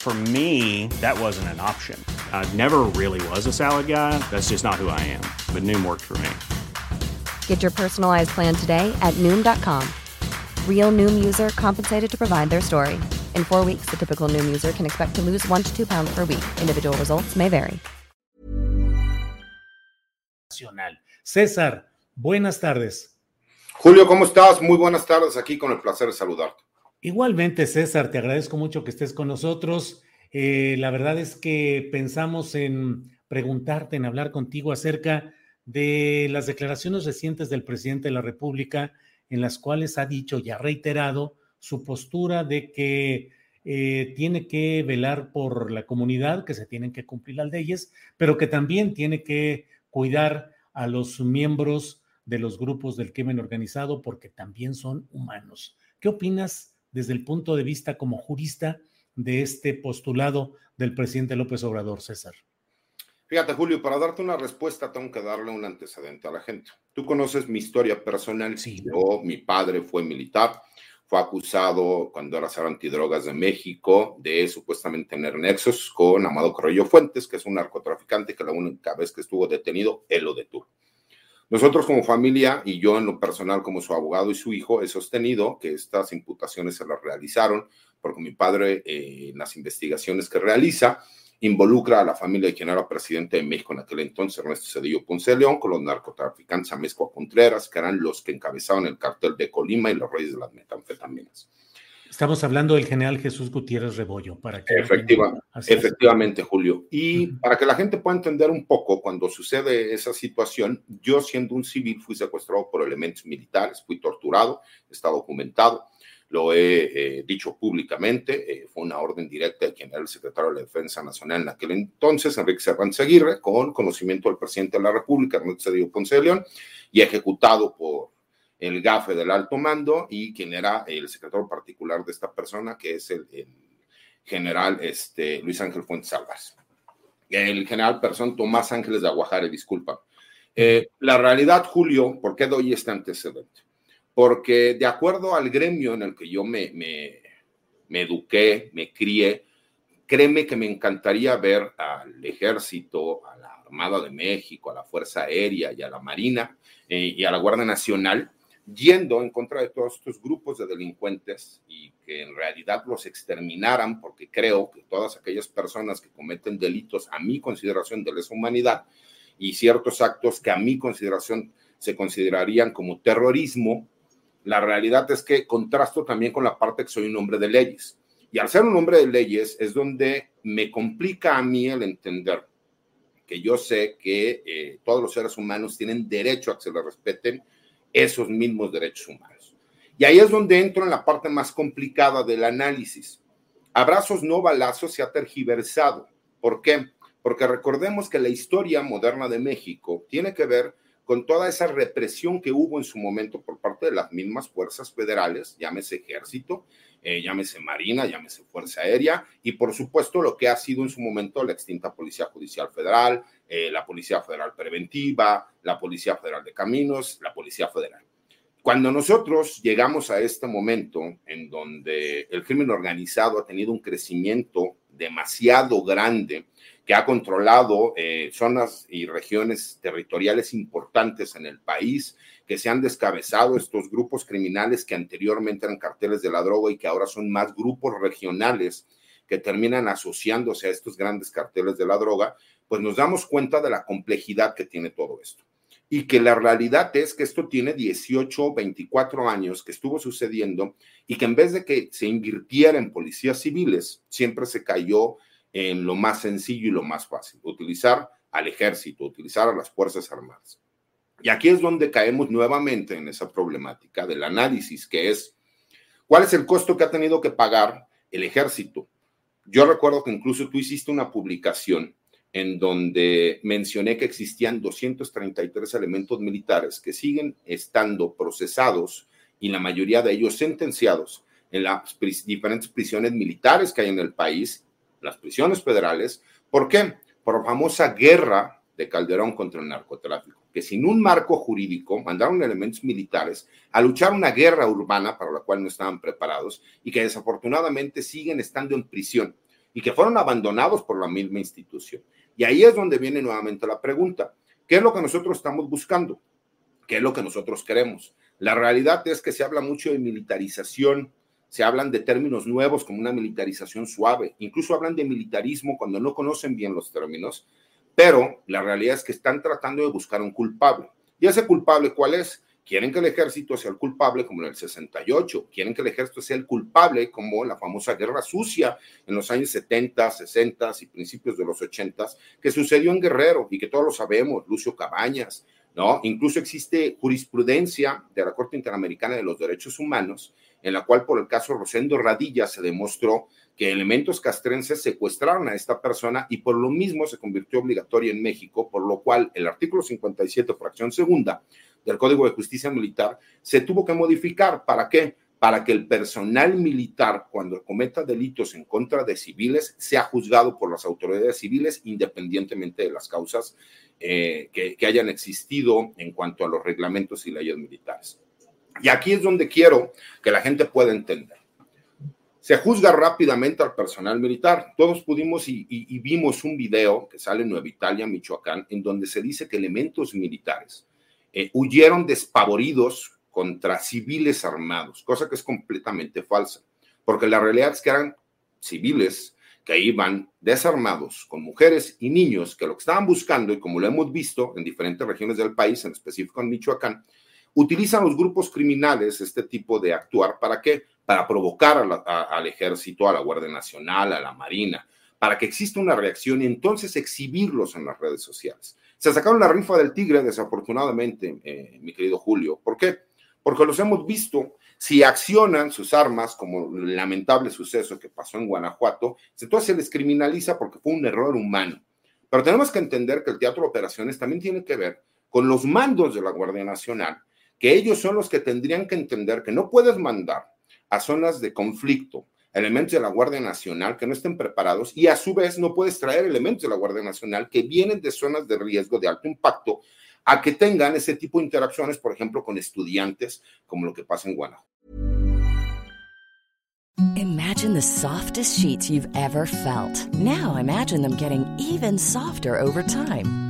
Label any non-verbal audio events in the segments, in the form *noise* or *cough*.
For me, that wasn't an option. I never really was a salad guy. That's just not who I am. But Noom worked for me. Get your personalized plan today at Noom.com. Real Noom user compensated to provide their story. In four weeks, the typical Noom user can expect to lose one to two pounds per week. Individual results may vary. César, buenas tardes. Julio, ¿cómo estás? Muy buenas tardes aquí con el placer de saludarte. Igualmente, César, te agradezco mucho que estés con nosotros. Eh, la verdad es que pensamos en preguntarte, en hablar contigo acerca de las declaraciones recientes del presidente de la República, en las cuales ha dicho y ha reiterado su postura de que eh, tiene que velar por la comunidad, que se tienen que cumplir las leyes, pero que también tiene que cuidar a los miembros de los grupos del crimen organizado porque también son humanos. ¿Qué opinas desde el punto de vista como jurista de este postulado del presidente López Obrador, César? Fíjate, Julio, para darte una respuesta tengo que darle un antecedente a la gente. Tú conoces mi historia personal. Sí. Yo, mi padre fue militar, fue acusado cuando era ser antidrogas de México de supuestamente tener nexos con Amado Corrello Fuentes, que es un narcotraficante que la única vez que estuvo detenido, él lo detuvo. Nosotros como familia y yo en lo personal como su abogado y su hijo he sostenido que estas imputaciones se las realizaron porque mi padre eh, en las investigaciones que realiza involucra a la familia de quien era presidente de México en aquel entonces, Ernesto Cedillo Ponce León, con los narcotraficantes Amezcua Contreras, que eran los que encabezaban el cartel de Colima y los reyes de las metanfetaminas. Estamos hablando del general Jesús Gutiérrez Rebollo, para que Efectiva, Así es. efectivamente, Julio. Y para que la gente pueda entender un poco, cuando sucede esa situación, yo siendo un civil fui secuestrado por elementos militares, fui torturado, está documentado, lo he eh, dicho públicamente, eh, fue una orden directa de quien era el secretario de la Defensa Nacional en aquel entonces, Enrique Serrán Aguirre, con conocimiento del presidente de la República, Ernesto Cedillo Ponce de León, y ejecutado por el gafe del alto mando y quien era el secretario particular de esta persona, que es el, general este, Luis Ángel Fuentes Álvarez. El general Persón Tomás Ángeles de Aguajare, disculpa. Eh, la realidad, Julio, ¿por qué doy este antecedente? Porque de acuerdo al gremio en el que yo me, me, me eduqué, me crié, créeme que me encantaría ver al ejército, a la Armada de México, a la Fuerza Aérea y a la Marina eh, y a la Guardia Nacional yendo en contra de todos estos grupos de delincuentes y que en realidad los exterminaran, porque creo que todas aquellas personas que cometen delitos a mi consideración de lesa humanidad y ciertos actos que a mi consideración se considerarían como terrorismo, la realidad es que contrasto también con la parte que soy un hombre de leyes. Y al ser un hombre de leyes es donde me complica a mí el entender que yo sé que eh, todos los seres humanos tienen derecho a que se les respeten esos mismos derechos humanos. Y ahí es donde entro en la parte más complicada del análisis. Abrazos no balazos se ha tergiversado. ¿Por qué? Porque recordemos que la historia moderna de México tiene que ver con toda esa represión que hubo en su momento por parte de las mismas fuerzas federales, llámese ejército, eh, llámese marina, llámese fuerza aérea, y por supuesto lo que ha sido en su momento la extinta Policía Judicial Federal, eh, la Policía Federal Preventiva, la Policía Federal de Caminos, la Policía Federal. Cuando nosotros llegamos a este momento en donde el crimen organizado ha tenido un crecimiento demasiado grande, que ha controlado eh, zonas y regiones territoriales importantes en el país, que se han descabezado estos grupos criminales que anteriormente eran carteles de la droga y que ahora son más grupos regionales que terminan asociándose a estos grandes carteles de la droga, pues nos damos cuenta de la complejidad que tiene todo esto. y que la realidad es que esto tiene 18, 24 años que estuvo sucediendo y que en vez de que se invirtiera en policías civiles, siempre se cayó en lo más sencillo y lo más fácil, utilizar al ejército, utilizar a las Fuerzas Armadas. Y aquí es donde caemos nuevamente en esa problemática del análisis, que es cuál es el costo que ha tenido que pagar el ejército. Yo recuerdo que incluso tú hiciste una publicación en donde mencioné que existían 233 elementos militares que siguen estando procesados y la mayoría de ellos sentenciados en las diferentes prisiones militares que hay en el país, las prisiones federales. ¿Por qué? Por la famosa guerra de Calderón contra el narcotráfico, que sin un marco jurídico mandaron elementos militares a luchar una guerra urbana para la cual no estaban preparados y que desafortunadamente siguen estando en prisión y que fueron abandonados por la misma institución. Y ahí es donde viene nuevamente la pregunta, ¿qué es lo que nosotros estamos buscando? ¿Qué es lo que nosotros queremos? La realidad es que se habla mucho de militarización, se hablan de términos nuevos como una militarización suave, incluso hablan de militarismo cuando no conocen bien los términos, pero la realidad es que están tratando de buscar un culpable. ¿Y ese culpable cuál es? Quieren que el ejército sea el culpable como en el 68, quieren que el ejército sea el culpable como la famosa guerra sucia en los años 70, 60 y principios de los 80, que sucedió en Guerrero y que todos lo sabemos, Lucio Cabañas, ¿no? Incluso existe jurisprudencia de la Corte Interamericana de los Derechos Humanos, en la cual por el caso Rosendo Radilla se demostró que elementos castrenses secuestraron a esta persona y por lo mismo se convirtió obligatoria en México, por lo cual el artículo 57, fracción segunda, del Código de Justicia Militar se tuvo que modificar. ¿Para qué? Para que el personal militar, cuando cometa delitos en contra de civiles, sea juzgado por las autoridades civiles independientemente de las causas eh, que hayan existido en cuanto a los reglamentos y leyes militares. Y aquí es donde quiero que la gente pueda entender. Se juzga rápidamente al personal militar. Todos pudimos y, vimos un video que sale en Nueva Italia, Michoacán, en donde se dice que elementos militares eh, huyeron despavoridos contra civiles armados, cosa que es completamente falsa, porque la realidad es que eran civiles que iban desarmados con mujeres y niños que lo que estaban buscando, y como lo hemos visto en diferentes regiones del país, en específico en Michoacán, utilizan los grupos criminales este tipo de actuar. ¿Para qué? Para provocar al ejército, a la Guardia Nacional, a la Marina, para que exista una reacción y entonces exhibirlos en las redes sociales. Se sacaron la rifa del tigre, desafortunadamente, eh, mi querido Julio. ¿Por qué? Porque los hemos visto. Si accionan sus armas, como el lamentable suceso que pasó en Guanajuato, entonces se les criminaliza porque fue un error humano. Pero tenemos que entender que el teatro de operaciones también tiene que ver con los mandos de la Guardia Nacional, que ellos son los que tendrían que entender que no puedes mandar a zonas de conflicto, elementos de la Guardia Nacional que no estén preparados y a su vez no puedes traer elementos de la Guardia Nacional que vienen de zonas de riesgo de alto impacto a que tengan ese tipo de interacciones, por ejemplo, con estudiantes, como lo que pasa en Guanajuato. Imagine the softest sheets you've ever felt. Now imagine them getting even softer over time.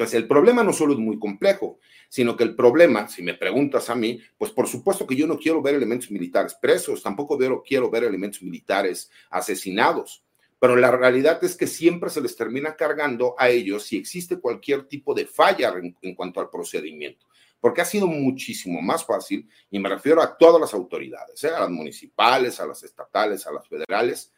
Entonces, el problema no solo es muy complejo, sino que el problema, si me preguntas a mí, pues por supuesto que yo no quiero ver elementos militares presos, tampoco quiero ver elementos militares asesinados, pero la realidad es que siempre se les termina cargando a ellos si existe cualquier tipo de falla en, cuanto al procedimiento porque ha sido muchísimo más fácil, y me refiero a todas las autoridades, ¿eh? a las municipales, a las estatales, a las federales,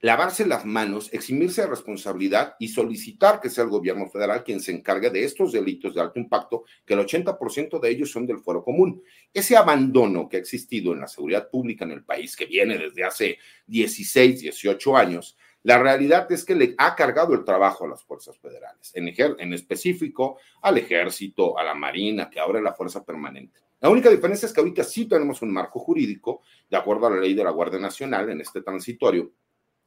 lavarse las manos, eximirse de responsabilidad y solicitar que sea el gobierno federal quien se encargue de estos delitos de alto impacto, que el 80% de ellos son del fuero común. Ese abandono que ha existido en la seguridad pública en el país, que viene desde hace 16, 18 años, la realidad es que le ha cargado el trabajo a las fuerzas federales, en, en específico al ejército, a la marina, que ahora es la fuerza permanente. La única diferencia es que ahorita sí tenemos un marco jurídico, de acuerdo a la ley de la Guardia Nacional, en este transitorio,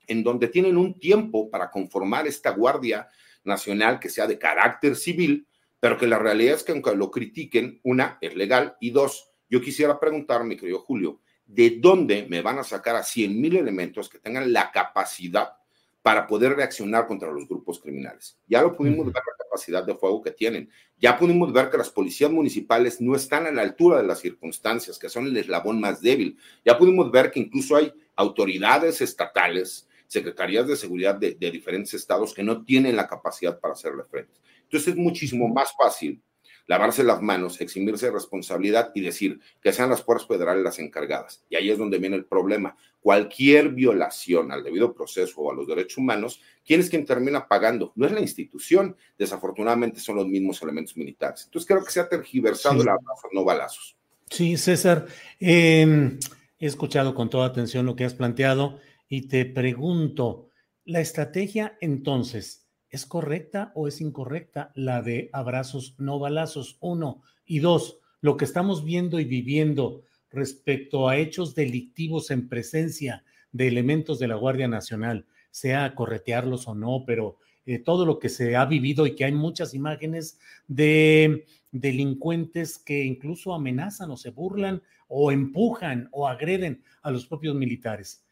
en donde tienen un tiempo para conformar esta Guardia Nacional que sea de carácter civil, pero que la realidad es que aunque lo critiquen, una, es legal, y dos, yo quisiera preguntar, mi querido Julio, ¿de dónde me van a sacar a 100 mil elementos que tengan la capacidad para poder reaccionar contra los grupos criminales? Ya lo pudimos ver la capacidad de fuego que tienen. Ya pudimos ver que las policías municipales no están a la altura de las circunstancias, que son el eslabón más débil. Ya pudimos ver que incluso hay autoridades estatales secretarías de seguridad de, diferentes estados que no tienen la capacidad para hacerle frente. Entonces es muchísimo más fácil lavarse las manos, eximirse de responsabilidad y decir que sean las fuerzas federales las encargadas. Y ahí es donde viene el problema. Cualquier violación al debido proceso o a los derechos humanos, ¿quién es quien termina pagando? No es la institución, desafortunadamente son los mismos elementos militares. Entonces creo que se ha tergiversado la no balazos. Sí, César, em, he escuchado con toda atención lo que has planteado y te pregunto, ¿la estrategia entonces es correcta o es incorrecta la de abrazos no balazos? Uno. Y dos, lo que estamos viendo y viviendo respecto a hechos delictivos en presencia de elementos de la Guardia Nacional, sea corretearlos o no, pero eh, todo lo que se ha vivido y que hay muchas imágenes de delincuentes que incluso amenazan o se burlan o empujan o agreden a los propios militares.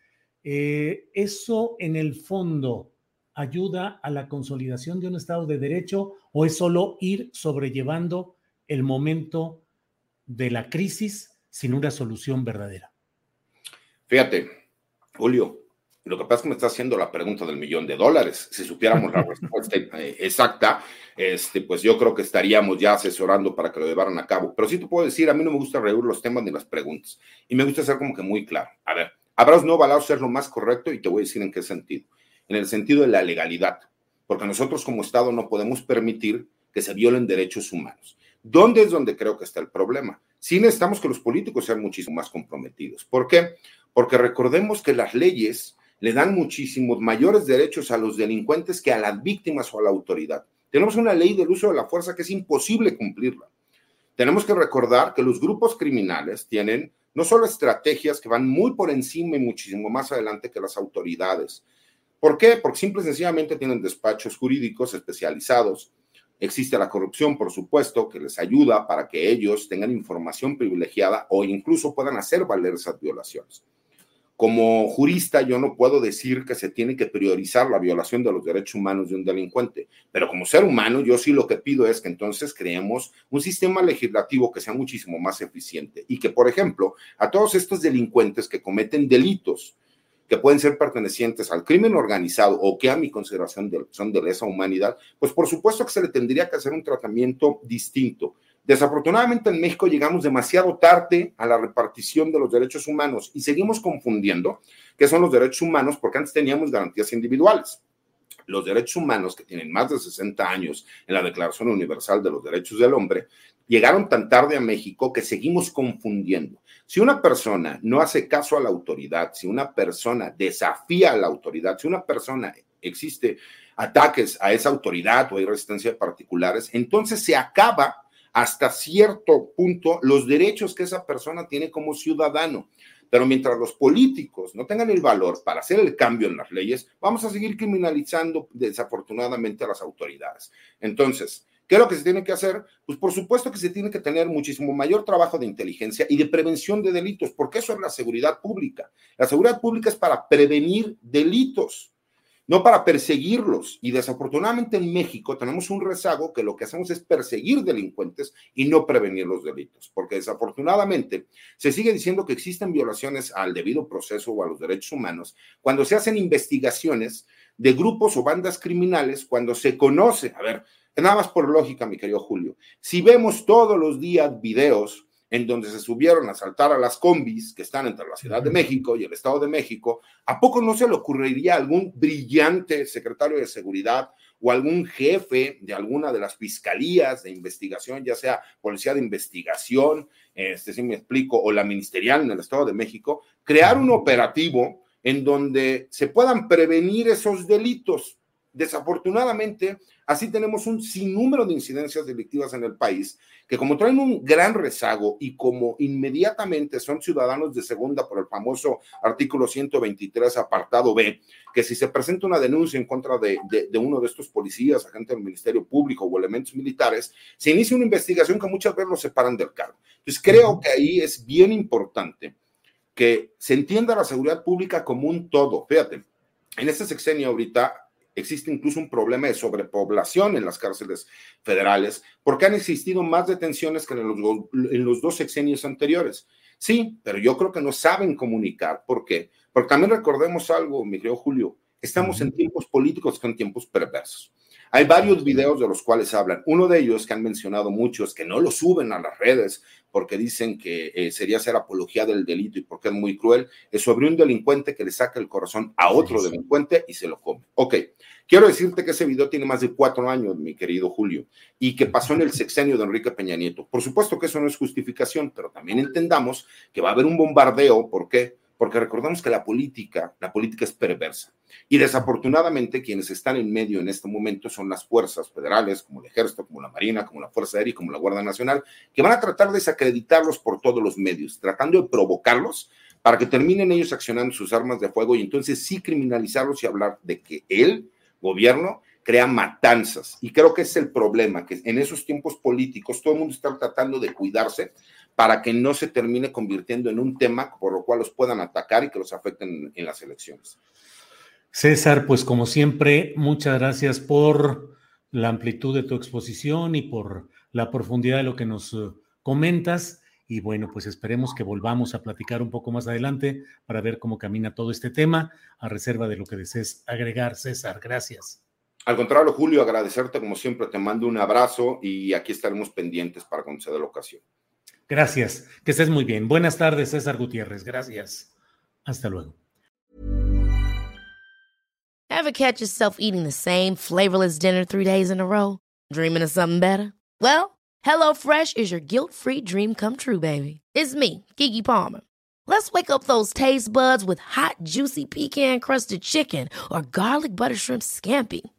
Eh, ¿Eso en el fondo ayuda a la consolidación de un Estado de Derecho o es solo ir sobrellevando el momento de la crisis sin una solución verdadera? Fíjate, Julio, lo que pasa es que me está haciendo la pregunta del millón de dólares. Si supiéramos la *laughs* respuesta eh, exacta, este, pues yo creo que estaríamos ya asesorando para que lo llevaran a cabo. Pero sí te puedo decir, a mí no me gusta reír los temas ni las preguntas. Y me gusta ser como que muy claro. A ver, Abrazos no balazos es lo más correcto y te voy a decir en qué sentido. En el sentido de la legalidad, porque nosotros como Estado no podemos permitir que se violen derechos humanos. ¿Dónde es donde creo que está el problema? Sí necesitamos que los políticos sean muchísimo más comprometidos. ¿Por qué? Porque recordemos que las leyes le dan muchísimos mayores derechos a los delincuentes que a las víctimas o a la autoridad. Tenemos una ley del uso de la fuerza que es imposible cumplirla. Tenemos que recordar que los grupos criminales tienen no solo estrategias que van muy por encima y muchísimo más adelante que las autoridades. ¿Por qué? Porque simple y sencillamente tienen despachos jurídicos especializados. Existe la corrupción, por supuesto, que les ayuda para que ellos tengan información privilegiada o incluso puedan hacer valer esas violaciones como jurista yo no puedo decir que se tiene que priorizar la violación de los derechos humanos de un delincuente, pero como ser humano yo sí lo que pido es que entonces creemos un sistema legislativo que sea muchísimo más eficiente y que, por ejemplo, a todos estos delincuentes que cometen delitos que pueden ser pertenecientes al crimen organizado o que a mi consideración son de lesa humanidad, pues por supuesto que se le tendría que hacer un tratamiento distinto Desafortunadamente en México llegamos demasiado tarde a la repartición de los derechos humanos y seguimos confundiendo qué son los derechos humanos porque antes teníamos garantías individuales. Los derechos humanos que tienen más de 60 años en la Declaración Universal de los Derechos del Hombre llegaron tan tarde a México que seguimos confundiendo. Si una persona no hace caso a la autoridad, si una persona desafía a la autoridad, si una persona existe ataques a esa autoridad o hay resistencia de particulares, entonces se acaba hasta cierto punto los derechos que esa persona tiene como ciudadano. Pero mientras los políticos no tengan el valor para hacer el cambio en las leyes, vamos a seguir criminalizando desafortunadamente a las autoridades. Entonces, ¿qué es lo que se tiene que hacer? Pues por supuesto que se tiene que tener muchísimo mayor trabajo de inteligencia y de prevención de delitos, porque eso es la seguridad pública. La seguridad pública es para prevenir delitos no para perseguirlos. Y desafortunadamente en México tenemos un rezago que lo que hacemos es perseguir delincuentes y no prevenir los delitos, porque desafortunadamente se sigue diciendo que existen violaciones al debido proceso o a los derechos humanos cuando se hacen investigaciones de grupos o bandas criminales, cuando se conoce, a ver, nada más por lógica, mi querido Julio, si vemos todos los días videos en donde se subieron a saltar a las combis que están entre la Ciudad de México y el Estado de México, ¿a poco no se le ocurriría a algún brillante secretario de seguridad o algún jefe de alguna de las fiscalías de investigación, ya sea policía de investigación, este si me explico, o la ministerial en el Estado de México, crear un operativo en donde se puedan prevenir esos delitos? Desafortunadamente, así tenemos un sinnúmero de incidencias delictivas en el país que como traen un gran rezago y como inmediatamente son ciudadanos de segunda por el famoso artículo 123, apartado B, que si se presenta una denuncia en contra de, uno de estos policías, agente del Ministerio Público o elementos militares, se inicia una investigación que muchas veces los separan del cargo. Entonces creo que ahí es bien importante que se entienda la seguridad pública como un todo. Fíjate, en este sexenio ahorita existe incluso un problema de sobrepoblación en las cárceles federales, porque han existido más detenciones que en los, en los dos sexenios anteriores. Sí, pero yo creo que no saben comunicar. ¿Por qué? Porque también recordemos algo, mi querido Julio, estamos en tiempos políticos con tiempos perversos. Hay varios videos de los cuales hablan. Uno de ellos que han mencionado muchos, que no lo suben a las redes porque dicen que eh, sería hacer apología del delito y porque es muy cruel, es sobre un delincuente que le saca el corazón a otro delincuente y se lo come. Ok, quiero decirte que ese video tiene más de cuatro años, mi querido Julio, y que pasó en el sexenio de Enrique Peña Nieto. Por supuesto que eso no es justificación, pero también entendamos que va a haber un bombardeo. ¿Por qué? Porque recordamos que la política, la política es perversa. Y desafortunadamente quienes están en medio en este momento son las fuerzas federales, como el ejército, como la marina, como la Fuerza Aérea y como la Guardia Nacional, que van a tratar de desacreditarlos por todos los medios, tratando de provocarlos para que terminen ellos accionando sus armas de fuego y entonces sí criminalizarlos y hablar de que el gobierno crea matanzas. Y creo que es el problema, que en esos tiempos políticos todo el mundo está tratando de cuidarse para que no se termine convirtiendo en un tema por lo cual los puedan atacar y que los afecten en las elecciones. César, pues como siempre, muchas gracias por la amplitud de tu exposición y por la profundidad de lo que nos eh, comentas. Y bueno, pues esperemos que volvamos a platicar un poco más adelante para ver cómo camina todo este tema, a reserva de lo que desees agregar, César. Gracias. Al contrario, Julio, agradecerte como siempre, te mando un abrazo y aquí estaremos pendientes para cuando se dé la ocasión. Gracias. Que estés muy bien. Buenas tardes, César Gutiérrez. Gracias. Hasta luego. Ever catch yourself eating the same flavorless dinner three days in a row? Dreaming of something better? Well, HelloFresh is your guilt-free dream come true, baby. It's me, Kiki Palmer. Let's wake up those taste buds with hot, juicy pecan-crusted chicken or garlic butter shrimp scampi.